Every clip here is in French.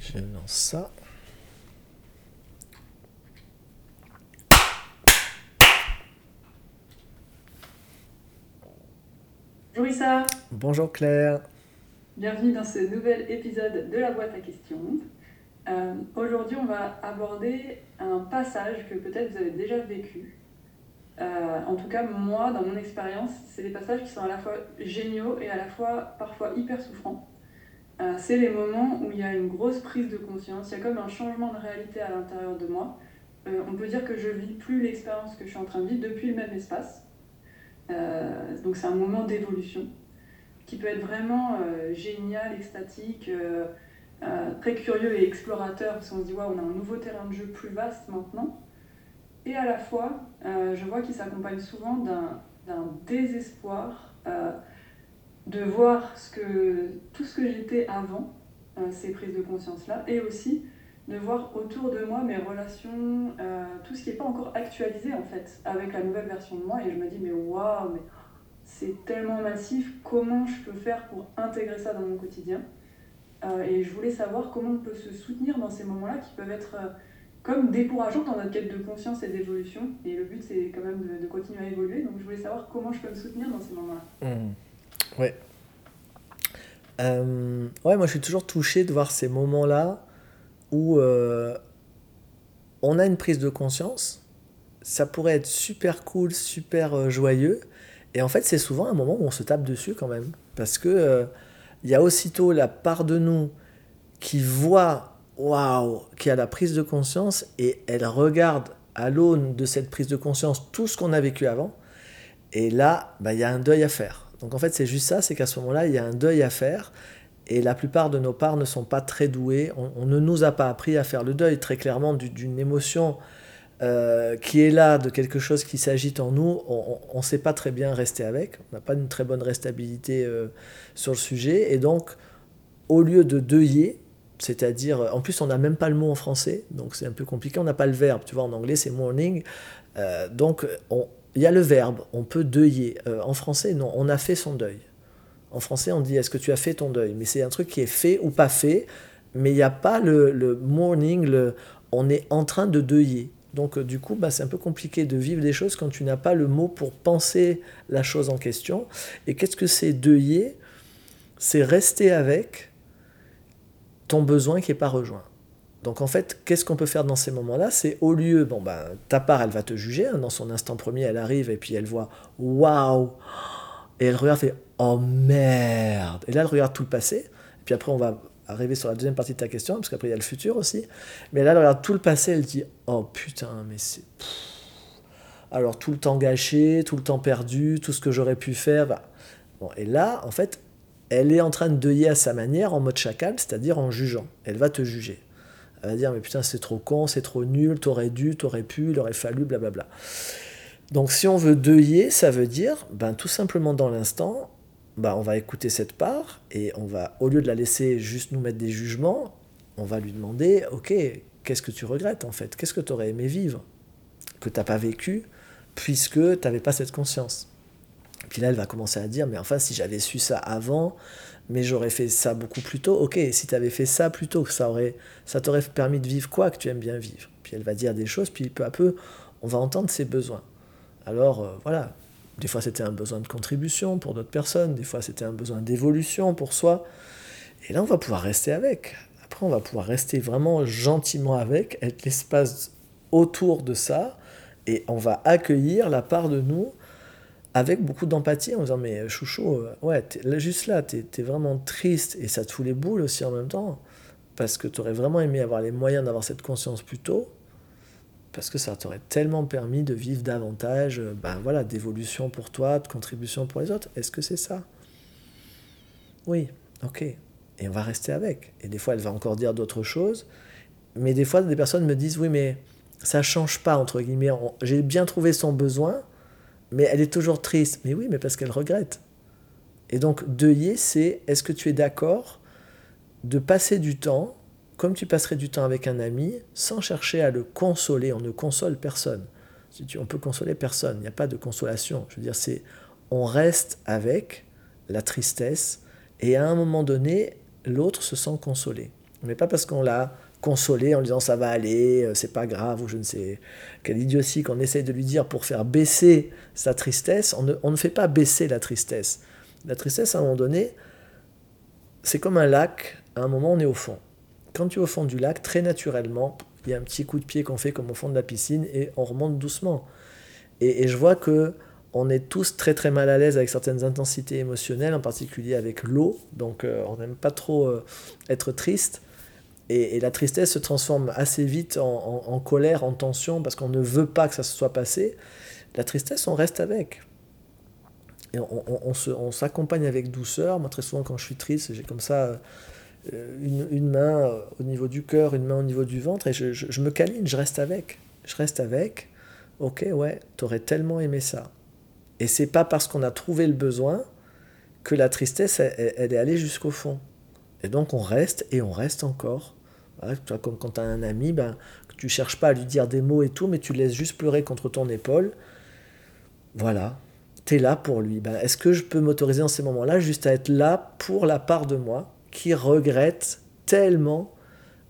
Je lance ça. Bonjour Issa, Bonjour Claire. bienvenue dans ce nouvel épisode de la boîte à questions. Euh, Aujourd'hui, on va aborder un passage que peut-être vous avez déjà vécu. Euh, en tout cas, moi, dans mon expérience, c'est des passages qui sont à la fois géniaux et à la fois parfois hyper souffrants. Euh, c'est les moments où il y a une grosse prise de conscience, il y a comme un changement de réalité à l'intérieur de moi. Euh, on peut dire que je vis plus l'expérience que je suis en train de vivre depuis le même espace. Euh, donc c'est un moment d'évolution qui peut être vraiment génial, extatique, très curieux et explorateur parce qu'on se dit waouh, on a un nouveau terrain de jeu plus vaste maintenant. Et à la fois, je vois qu'il s'accompagne souvent d'un désespoir de voir tout ce que j'étais avant euh, ces prises de conscience-là et aussi de voir autour de moi mes relations, euh, tout ce qui n'est pas encore actualisé en fait avec la nouvelle version de moi et je me dis mais waouh, mais c'est tellement massif, comment je peux faire pour intégrer ça dans mon quotidien? Euh, Et je voulais savoir comment on peut se soutenir dans ces moments-là qui peuvent être comme décourageants dans notre quête de conscience et d'évolution. Et le but c'est quand même de, continuer à évoluer, donc je voulais savoir comment je peux me soutenir dans ces moments-là. Hmm. Ouais. Euh, ouais, moi je suis toujours touché de voir ces moments-là où euh, on a une prise de conscience. Ça pourrait être super cool, super euh, joyeux. Et en fait, c'est souvent un moment où on se tape dessus quand même. Parce que il y a aussitôt la part de nous qui voit, waouh, qui a la prise de conscience et elle regarde à l'aune de cette prise de conscience tout ce qu'on a vécu avant. Et là, bah, il y a un deuil à faire. Donc en fait, c'est juste ça, c'est qu'à ce moment-là, il y a un deuil à faire. Et la plupart de nos parts ne sont pas très douées. On, ne nous a pas appris à faire le deuil très clairement du- d'une émotion euh, qui est là, de quelque chose qui s'agite en nous. On ne sait pas très bien rester avec. On n'a pas une très bonne restabilité euh, sur le sujet. Et donc, au lieu de deuiller, c'est-à-dire, en plus, on n'a même pas le mot en français, donc c'est un peu compliqué. On n'a pas le verbe. Tu vois, en anglais, c'est morning. Euh, donc, on- il y a le verbe, on peut deuiller. Euh, en français, non, on a fait son deuil. En français, on dit est-ce que tu as fait ton deuil? Mais c'est un truc qui est fait ou pas fait, mais il n'y a pas le, mourning, le, on est en train de deuiller. Donc, euh, du coup, bah, c'est un peu compliqué de vivre des choses quand tu n'as pas le mot pour penser la chose en question. Et qu'est-ce que c'est deuiller? C'est rester avec ton besoin qui n'est pas rejoint. Donc en fait, qu'est-ce qu'on peut faire dans ces moments-là? C'est au lieu, bon ben, ta part, elle va te juger, hein, dans son instant premier, elle arrive et puis elle voit, waouh Et elle regarde, fait, oh merde Et là, elle regarde tout le passé, et puis après, on va arriver sur la deuxième partie de ta question, parce qu'après, il y a le futur aussi. Mais là, elle regarde tout le passé, elle dit, oh putain, mais c'est... Alors tout le temps gâché, tout le temps perdu, tout ce que j'aurais pu faire. bah. Bon, et là, en fait, elle est en train de deuiller à sa manière, en mode chacal, c'est-à-dire en jugeant. Elle va te juger. Va dire, mais putain, c'est trop con, c'est trop nul, t'aurais dû, t'aurais pu, il aurait fallu, blablabla. Donc si on veut deuiller, ça veut dire, ben, tout simplement dans l'instant, ben, on va écouter cette part, et on va, au lieu de la laisser juste nous mettre des jugements, on va lui demander, ok, qu'est-ce que tu regrettes en fait? Qu'est-ce que tu aurais aimé vivre Que tu n'as pas vécu, puisque tu n'avais pas cette conscience? Puis là, elle va commencer à dire, mais enfin, si j'avais su ça avant, mais j'aurais fait ça beaucoup plus tôt. Ok, si tu avais fait ça plus tôt, ça aurait, ça t'aurait permis de vivre quoi que tu aimes bien vivre? Puis elle va dire des choses, puis peu à peu, on va entendre ses besoins. Alors euh, voilà, des fois c'était un besoin de contribution pour d'autres personnes, des fois c'était un besoin d'évolution pour soi. Et là, on va pouvoir rester avec. Après, on va pouvoir rester vraiment gentiment avec, être l'espace autour de ça, et on va accueillir la part de nous avec beaucoup d'empathie en disant mais chouchou, euh, ouais, juste là, t'es es vraiment triste et ça te fout les boules aussi en même temps, parce que tu aurais vraiment aimé avoir les moyens d'avoir cette conscience plus tôt, parce que ça t'aurait tellement permis de vivre davantage euh, ben voilà, d'évolution pour toi, de contribution pour les autres. Est-ce que c'est ça? Oui, ok. Et on va rester avec. Et des fois, elle va encore dire d'autres choses, mais des fois, des personnes me disent oui, mais ça change pas, entre guillemets. J'ai bien trouvé son besoin, mais elle est toujours triste. Mais oui, mais parce qu'elle regrette. Et donc, deuiller, c'est est-ce que tu es d'accord de passer du temps, comme tu passerais du temps avec un ami, sans chercher à le consoler? On ne console personne. On peut consoler personne. Il n'y a pas de consolation. Je veux dire, c'est on reste avec la tristesse et à un moment donné, l'autre se sent consolé. Mais pas parce qu'on l'a consolé en lui disant ça va aller, euh, c'est pas grave, ou je ne sais quelle idiotie qu'on essaye de lui dire pour faire baisser sa tristesse. On ne, on ne fait pas baisser la tristesse. La tristesse, à un moment donné, c'est comme un lac, à un moment on est au fond. Quand tu es au fond du lac, très naturellement, il y a un petit coup de pied qu'on fait comme au fond de la piscine et on remonte doucement. Et, et je vois que on est tous très très mal à l'aise avec certaines intensités émotionnelles, en particulier avec l'eau. Donc euh, on n'aime pas trop euh, être triste. Et, la tristesse se transforme assez vite en, colère, en tension, parce qu'on ne veut pas que ça se soit passé. La tristesse, on reste avec. Et on, s'accompagne avec douceur. Moi, très souvent, quand je suis triste, j'ai comme ça euh, une, main au niveau du cœur, une main au niveau du ventre, et je, je me câline, je reste avec. Je reste avec. Ok, ouais, t'aurais tellement aimé ça. Et c'est pas parce qu'on a trouvé le besoin que la tristesse, elle, est allée jusqu'au fond. Et donc on reste et on reste encore. Comme quand tu as un ami, ben, que tu cherches pas à lui dire des mots et tout, mais tu laisses juste pleurer contre ton épaule. Voilà, tu es là pour lui. Ben, Est-ce que je peux m'autoriser en ces moments-là juste à être là pour la part de moi qui regrette tellement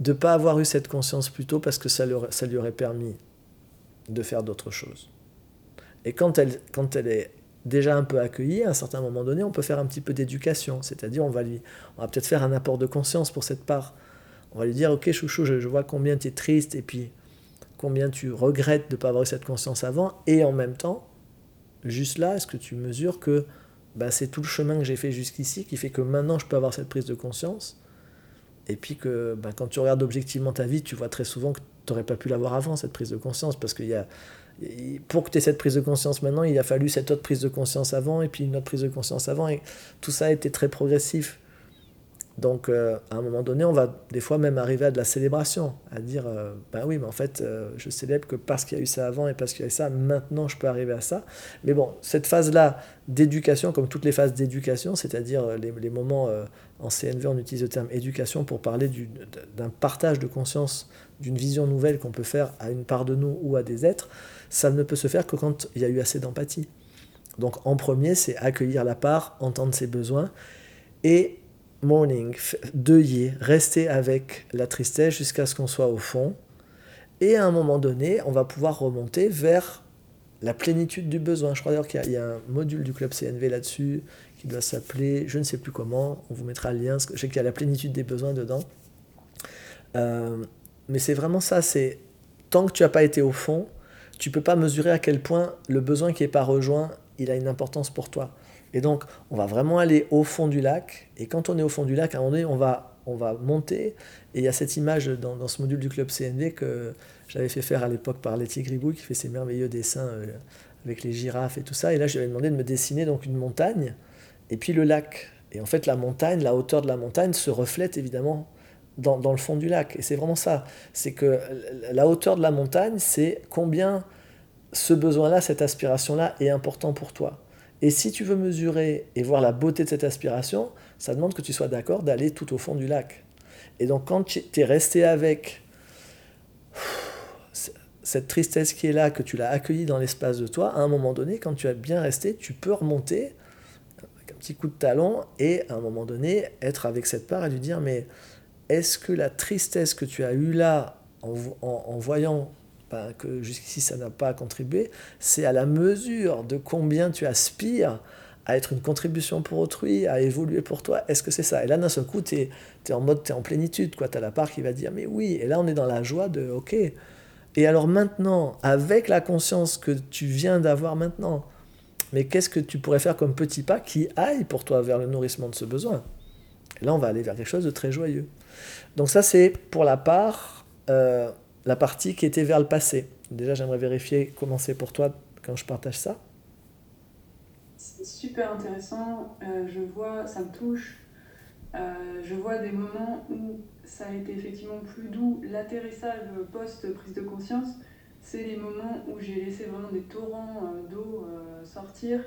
de ne pas avoir eu cette conscience plus tôt parce que ça lui aurait permis de faire d'autres choses? Et quand elle, quand elle est déjà un peu accueillie, à un certain moment donné, on peut faire un petit peu d'éducation. C'est-à-dire, on va, lui, on va peut-être faire un apport de conscience pour cette part. On va lui dire, ok chouchou, je, vois combien tu es triste et puis combien tu regrettes de ne pas avoir eu cette conscience avant. Et en même temps, juste là, est-ce que tu mesures que bah, c'est tout le chemin que j'ai fait jusqu'ici qui fait que maintenant je peux avoir cette prise de conscience et puis que bah, quand tu regardes objectivement ta vie, tu vois très souvent que tu n'aurais pas pu l'avoir avant, cette prise de conscience, parce qu'il y a, pour que tu aies cette prise de conscience maintenant, il a fallu cette autre prise de conscience avant, et puis une autre prise de conscience avant, et tout ça a été très progressif. Donc, euh, à un moment donné, on va des fois même arriver à de la célébration, à dire, ben oui, mais en fait, euh, je célèbre que parce qu'il y a eu ça avant et parce qu'il y a eu ça, maintenant je peux arriver à ça. Mais bon, cette phase-là d'éducation, comme toutes les phases d'éducation, c'est-à-dire les, les, moments en CNV, on utilise le terme éducation pour parler d'un partage de conscience, d'une vision nouvelle qu'on peut faire à une part de nous ou à des êtres, ça ne peut se faire que quand il y a eu assez d'empathie. Donc en premier, c'est accueillir la part, entendre ses besoins et morning, deuiller, rester avec la tristesse jusqu'à ce qu'on soit au fond. Et à un moment donné, on va pouvoir remonter vers la plénitude du besoin. Je crois d'ailleurs qu'il y, a un module du club CNV là-dessus qui doit s'appeler, je ne sais plus comment, on vous mettra le lien, je sais qu'il y a la plénitude des besoins dedans. Euh, mais c'est vraiment ça, c'est tant que tu n'as pas été au fond, tu peux pas mesurer à quel point le besoin qui n'est pas rejoint, il a une importance pour toi. Et donc, on va vraiment aller au fond du lac. Et quand on est au fond du lac, à un moment donné, on va, on va monter. Et il y a cette image dans, ce module du club CND que j'avais fait faire à l'époque par Letty Gribouille, qui fait ces merveilleux dessins euh, avec les girafes et tout ça. Et là, je lui avais demandé de me dessiner donc une montagne et puis le lac. Et en fait, la montagne, la hauteur de la montagne se reflète évidemment dans, dans le fond du lac. Et c'est vraiment ça. C'est que la hauteur de la montagne, c'est combien ce besoin-là, cette aspiration-là est important pour toi. Et si tu veux mesurer et voir la beauté de cette aspiration, ça demande que tu sois d'accord d'aller tout au fond du lac. Et donc quand tu es resté avec cette tristesse qui est là, que tu l'as accueillie dans l'espace de toi, à un moment donné, quand tu as bien resté, tu peux remonter avec un petit coup de talon et à un moment donné être avec cette part et lui dire mais est-ce que la tristesse que tu as eue là en, en, voyant que jusqu'ici ça n'a pas contribué, c'est à la mesure de combien tu aspires à être une contribution pour autrui, à évoluer pour toi. Est-ce que c'est ça? Et là, d'un seul coup, tu es, es, en mode, tu es en plénitude. Tu as la part qui va dire, mais oui. Et là, on est dans la joie de, ok. Et alors maintenant, avec la conscience que tu viens d'avoir maintenant, mais qu'est-ce que tu pourrais faire comme petit pas qui aille pour toi vers le nourrissement de ce besoin? Et là, on va aller vers quelque chose de très joyeux. Donc ça, c'est pour la part, euh, la partie qui était vers le passé. Déjà, j'aimerais vérifier comment c'est pour toi quand je partage ça. C'est super intéressant. Euh, je vois, ça me touche. Euh, je vois des moments où ça a été effectivement plus doux. L'atterrissage post-prise de conscience, c'est les moments où j'ai laissé vraiment des torrents d'eau sortir.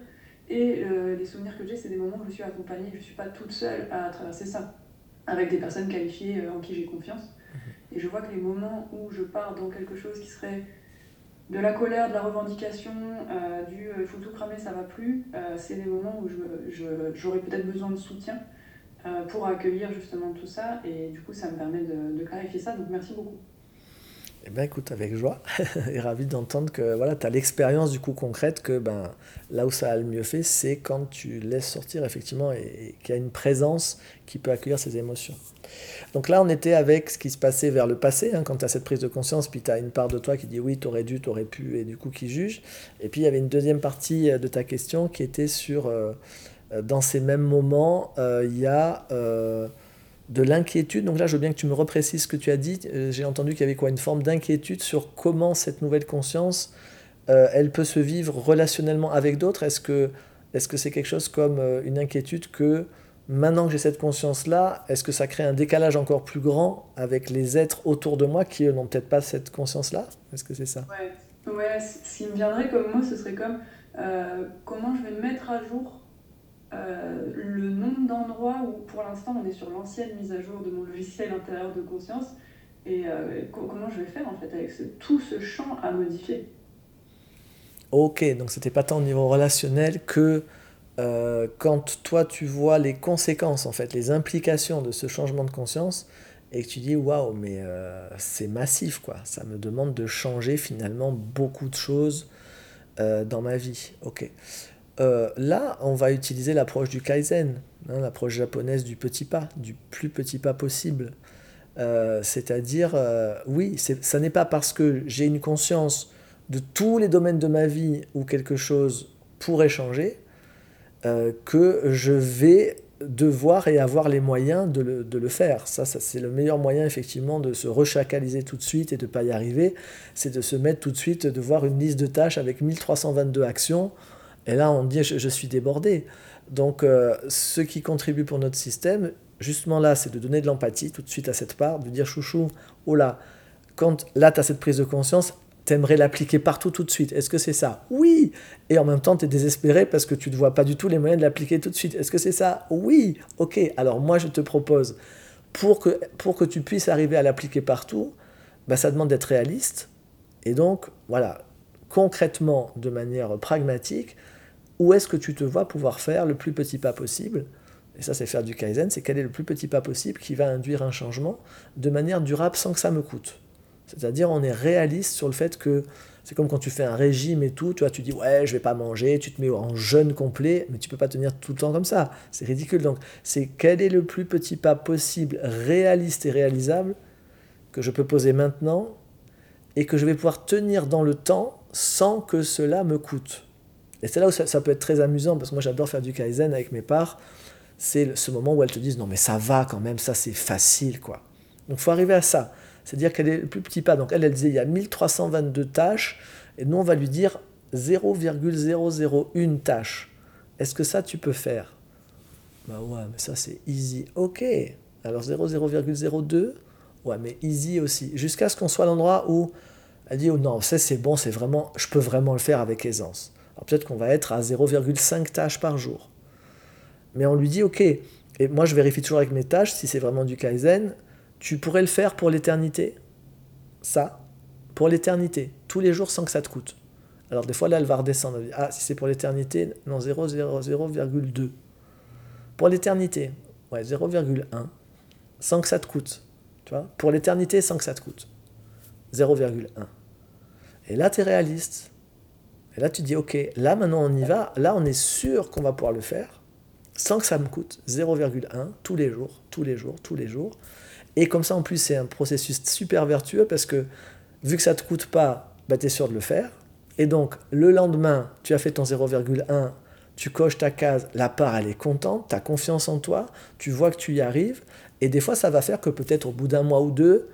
Et les souvenirs que j'ai, c'est des moments où je suis accompagnée, je ne suis pas toute seule à traverser ça avec des personnes qualifiées euh, en qui j'ai confiance. Et je vois que les moments où je pars dans quelque chose qui serait de la colère, de la revendication, euh, du il euh, faut tout cramer, ça va plus, c'est des moments où j'aurais peut-être besoin de soutien. pour accueillir justement tout ça. Et du coup, ça me permet de clarifier ça. Donc merci beaucoup. Eh bien, écoute, avec joie, et ravi d'entendre que voilà, tu as l'expérience du coup concrète que ben, là où ça a le mieux fait, c'est quand tu laisses sortir effectivement et, qu'il y a une présence qui peut accueillir ces émotions. Donc là, on était avec ce qui se passait vers le passé, hein, quand tu as cette prise de conscience, puis tu as une part de toi qui dit oui, tu aurais dû, tu aurais pu, et du coup qui juge. Et puis il y avait une deuxième partie euh, de ta question qui était sur, euh, euh, dans ces mêmes moments, il y a de l'inquiétude. Donc là, je veux bien que tu me reprécises ce que tu as dit. Euh, j'ai entendu qu'il y avait quoi Une forme d'inquiétude sur comment cette nouvelle conscience, euh, elle peut se vivre relationnellement avec d'autres. Est-ce que est-ce que c'est quelque chose comme euh, une inquiétude que maintenant que j'ai cette conscience-là, est-ce que ça crée un décalage encore plus grand avec les êtres autour de moi qui n'ont peut-être pas cette conscience-là? Est-ce que c'est ça? Ouais. ouais, ce qui me viendrait comme moi, ce serait comme comment je vais me mettre à jour euh, le nombre d'endroits où pour l'instant on est sur l'ancienne mise à jour de mon logiciel intérieur de conscience et euh, comment je vais faire en fait avec tout ce champ à modifier? Ok, donc c'était pas tant au niveau relationnel que euh, quand toi tu vois les conséquences en fait, les implications de ce changement de conscience et que tu dis waouh mais c'est massif quoi, ça me demande de changer finalement beaucoup de choses dans ma vie. Ok. Euh, là, on va utiliser l'approche du Kaizen, hein, l'approche japonaise du petit pas, du plus petit pas possible. Euh, c'est-à-dire, euh, oui, ça n'est pas parce que j'ai une conscience de tous les domaines de ma vie où quelque chose pourrait changer que je vais devoir et avoir les moyens de le, faire. Ça, ça c'est le meilleur moyen effectivement de se rechacaliser tout de suite et de ne pas y arriver, c'est de se mettre tout de suite, de voir une liste de tâches avec 1322 actions et là, on dit je, suis débordé. Donc, euh, ce qui contribue pour notre système, justement là, c'est de donner de l'empathie tout de suite à cette part, de dire chouchou, oh là, quand là, tu as cette prise de conscience, t'aimerais l'appliquer partout tout de suite. Est-ce que c'est ça? Oui. Et en même temps, tu es désespéré parce que tu ne vois pas du tout les moyens de l'appliquer tout de suite. Est-ce que c'est ça? Oui. Ok. Alors moi, je te propose, pour que, pour que tu puisses arriver à l'appliquer partout, bah, ça demande d'être réaliste. Et donc, voilà, concrètement, de manière pragmatique, où est-ce que tu te vois pouvoir faire le plus petit pas possible Et ça, c'est faire du Kaizen, c'est quel est le plus petit pas possible qui va induire un changement de manière durable sans que ça me coûte. C'est-à-dire, on est réaliste sur le fait que c'est comme quand tu fais un régime et tout, tu vois, tu dis ouais, je vais pas manger, tu te mets en jeûne complet, mais tu peux pas tenir tout le temps comme ça. C'est ridicule. Donc, c'est quel est le plus petit pas possible, réaliste et réalisable que je peux poser maintenant et que je vais pouvoir tenir dans le temps sans que cela me coûte. Et c'est là où ça, peut être très amusant, parce que moi j'adore faire du Kaizen avec mes parts. C'est ce moment où elles te disent non mais ça va quand même, ça c'est facile quoi. Donc faut arriver à ça. C'est-à-dire qu'elle est le plus petit pas. Donc elle, elle disait il y a 1322 tâches, et nous on va lui dire 0,001 tâche. Est-ce que ça tu peux faire? Bah ouais, mais ça c'est easy. Ok. Alors 0,02 Ouais, mais easy aussi. Jusqu'à ce qu'on soit à l'endroit où elle dit oh non, ça c'est bon, c'est vraiment, je peux vraiment le faire avec aisance peut-être qu'on va être à 0,5 tâches par jour. Mais on lui dit, ok, et moi je vérifie toujours avec mes tâches si c'est vraiment du Kaizen, tu pourrais le faire pour l'éternité Ça, pour l'éternité, tous les jours sans que ça te coûte. Alors des fois là elle va redescendre, ah si c'est pour l'éternité, non 0,0,2. Pour l'éternité, ouais 0,1, sans que ça te coûte. Tu vois Pour l'éternité sans que ça te coûte. 0,1. Et là tu es réaliste. Là, tu dis, OK, là maintenant on y va, là on est sûr qu'on va pouvoir le faire, sans que ça me coûte 0,1 tous les jours, tous les jours, tous les jours. Et comme ça, en plus, c'est un processus super vertueux parce que vu que ça ne te coûte pas, bah, tu es sûr de le faire. Et donc, le lendemain, tu as fait ton 0,1, tu coches ta case, la part, elle est contente, tu as confiance en toi, tu vois que tu y arrives. Et des fois, ça va faire que peut-être au bout d'un mois ou deux,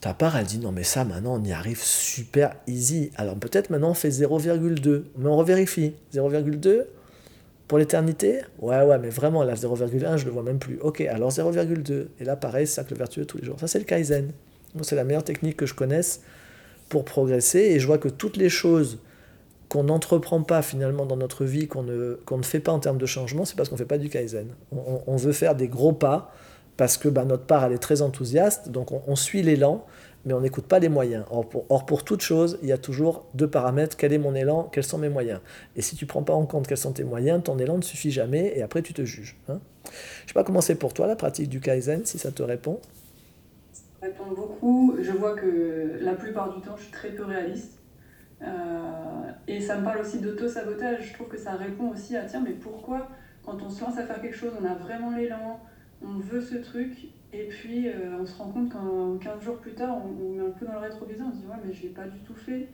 ta part, elle dit non, mais ça, maintenant, on y arrive super easy. Alors peut-être maintenant, on fait 0,2, mais on revérifie. 0,2 pour l'éternité? Ouais, ouais, mais vraiment, là, 0,1, je le vois même plus. Ok, alors 0,2. Et là, pareil, le vertueux tous les jours. Ça, c'est le Kaizen. C'est la meilleure technique que je connaisse pour progresser. Et je vois que toutes les choses qu'on n'entreprend pas finalement dans notre vie, qu'on ne, ne fait pas en termes de changement, c'est parce qu'on ne fait pas du Kaizen. On veut faire des gros pas parce que bah, notre part, elle est très enthousiaste, donc on, suit l'élan, mais on n'écoute pas les moyens. Or pour, toute chose, il y a toujours deux paramètres, quel est mon élan, quels sont mes moyens? Et si tu ne prends pas en compte quels sont tes moyens, ton élan ne suffit jamais, et après tu te juges. Hein. Je ne sais pas comment c'est pour toi la pratique du Kaizen, si ça te répond. Ça répond beaucoup. Je vois que la plupart du temps, je suis très peu réaliste. Euh, et ça me parle aussi d'auto-sabotage. Je trouve que ça répond aussi à tiens, mais pourquoi, quand on se lance à faire quelque chose, on a vraiment l'élan, on veut ce truc, et puis euh, on se rend compte qu'en 15 jours plus tard, on, met un peu dans le rétroviseur, on se dit ouais, mais je l'ai pas du tout fait.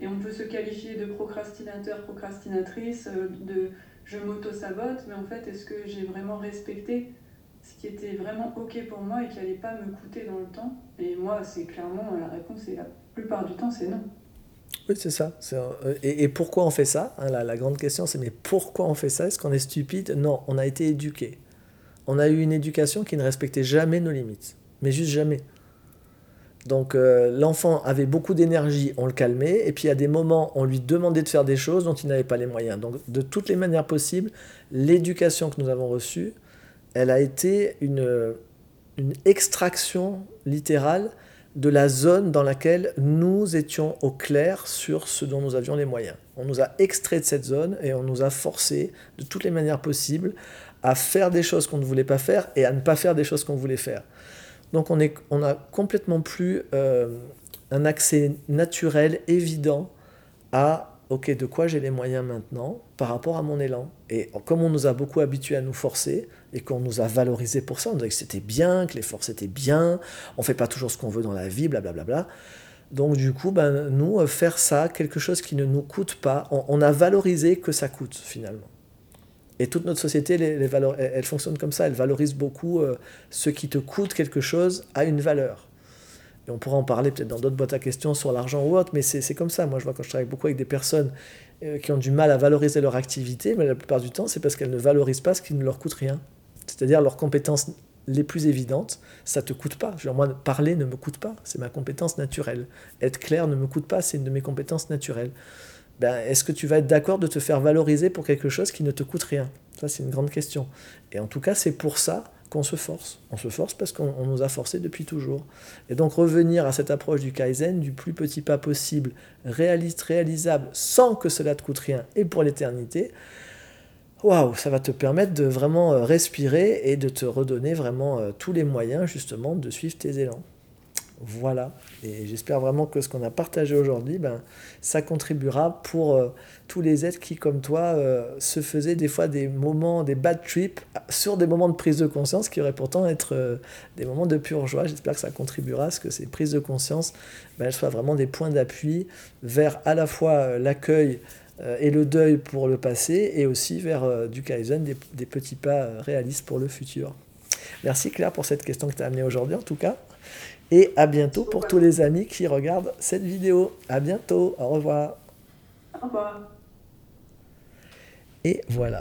Et on peut se qualifier de procrastinateur, procrastinatrice, euh, de je m'auto-sabote, mais en fait, est-ce que j'ai vraiment respecté ce qui était vraiment ok pour moi et qui allait pas me coûter dans le temps? Et moi, c'est clairement la réponse, et la plupart du temps, c'est non. Oui, c'est ça. Euh, et, pourquoi on fait ça? Hein, la, la, grande question, c'est mais pourquoi on fait ça? Est-ce qu'on est stupide? Non, on a été éduqué. On a eu une éducation qui ne respectait jamais nos limites. Mais juste jamais. Donc euh, l'enfant avait beaucoup d'énergie, on le calmait, et puis à des moments, on lui demandait de faire des choses dont il n'avait pas les moyens. Donc de toutes les manières possibles, l'éducation que nous avons reçue, elle a été une, une extraction littérale de la zone dans laquelle nous étions au clair sur ce dont nous avions les moyens. On nous a extrait de cette zone et on nous a forcé de toutes les manières possibles à faire des choses qu'on ne voulait pas faire et à ne pas faire des choses qu'on voulait faire. Donc on, est, on a complètement plus euh, un accès naturel, évident à ok, de quoi j'ai les moyens maintenant par rapport à mon élan. Et comme on nous a beaucoup habitués à nous forcer et qu'on nous a valorisé pour ça, on disait que c'était bien, que les forces étaient bien, on fait pas toujours ce qu'on veut dans la vie, blablabla. Bla, bla, bla. Donc du coup, ben, nous, euh, faire ça, quelque chose qui ne nous coûte pas, on a valorisé que ça coûte finalement. Et toute notre société, elle, fonctionne comme ça, elle valorise beaucoup euh, ce qui te coûte quelque chose à une valeur. Et on pourra en parler peut-être dans d'autres boîtes à questions sur l'argent ou autre, mais c'est comme ça. Moi, je vois quand je travaille beaucoup avec des personnes euh, qui ont du mal à valoriser leur activité, mais la plupart du temps, c'est parce qu'elles ne valorisent pas ce qui ne leur coûte rien. C'est-à-dire leurs compétences les plus évidentes, ça te coûte pas. Genre, moi, parler ne me coûte pas, c'est ma compétence naturelle. Être clair ne me coûte pas, c'est une de mes compétences naturelles. Ben, est-ce que tu vas être d'accord de te faire valoriser pour quelque chose qui ne te coûte rien? Ça, c'est une grande question. Et en tout cas, c'est pour ça qu'on se force. On se force parce qu'on nous a forcé depuis toujours. Et donc revenir à cette approche du Kaizen, du plus petit pas possible, réaliste, réalisable, sans que cela te coûte rien et pour l'éternité, waouh, ça va te permettre de vraiment euh, respirer et de te redonner vraiment euh, tous les moyens justement de suivre tes élans. Voilà, et j'espère vraiment que ce qu'on a partagé aujourd'hui, ben, ça contribuera pour euh, tous les êtres qui, comme toi, euh, se faisaient des fois des moments, des bad trips sur des moments de prise de conscience qui auraient pourtant être euh, des moments de pure joie. J'espère que ça contribuera à ce que ces prises de conscience ben, soient vraiment des points d'appui vers à la fois l'accueil et le deuil pour le passé et aussi vers du Kaizen, des, des petits pas réalistes pour le futur. Merci Claire pour cette question que tu as amenée aujourd'hui en tout cas. Et à bientôt pour tous les amis qui regardent cette vidéo. À bientôt. Au revoir. Au revoir. Et voilà.